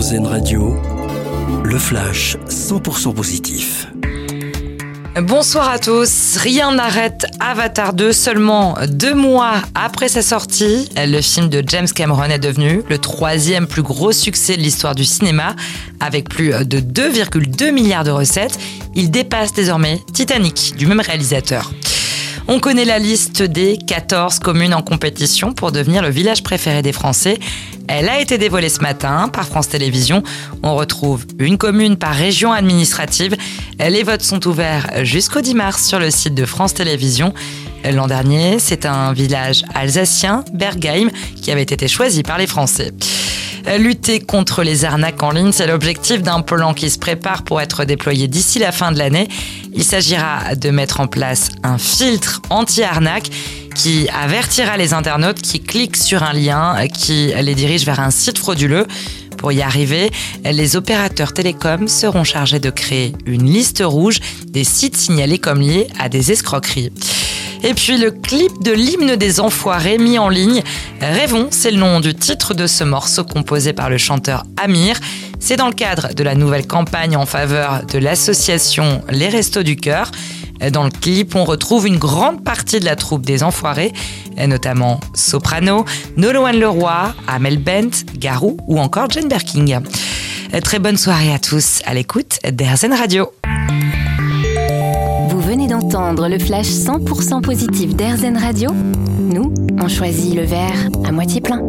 Radio, le flash 100% positif. Bonsoir à tous. Rien n'arrête Avatar 2 seulement deux mois après sa sortie. Le film de James Cameron est devenu le troisième plus gros succès de l'histoire du cinéma. Avec plus de 2,2 milliards de recettes, il dépasse désormais Titanic du même réalisateur. On connaît la liste des 14 communes en compétition pour devenir le village préféré des Français. Elle a été dévoilée ce matin par France Télévisions. On retrouve une commune par région administrative. Les votes sont ouverts jusqu'au 10 mars sur le site de France Télévisions. L'an dernier, c'est un village alsacien, Bergheim, qui avait été choisi par les Français. Lutter contre les arnaques en ligne, c'est l'objectif d'un plan qui se prépare pour être déployé d'ici la fin de l'année. Il s'agira de mettre en place un filtre anti-arnaque qui avertira les internautes qui cliquent sur un lien qui les dirige vers un site frauduleux. Pour y arriver, les opérateurs télécoms seront chargés de créer une liste rouge des sites signalés comme liés à des escroqueries. Et puis le clip de l'hymne des enfoirés mis en ligne. Rêvons, c'est le nom du titre de ce morceau composé par le chanteur Amir. C'est dans le cadre de la nouvelle campagne en faveur de l'association Les Restos du Cœur. Dans le clip, on retrouve une grande partie de la troupe des Enfoirés, notamment Soprano, Nolwenn Leroy, Amel Bent, Garou ou encore Jane Berking. Très bonne soirée à tous à l'écoute d'Airzen Radio. D'entendre le flash 100% positif d'Airzen Radio Nous, on choisit le verre à moitié plein.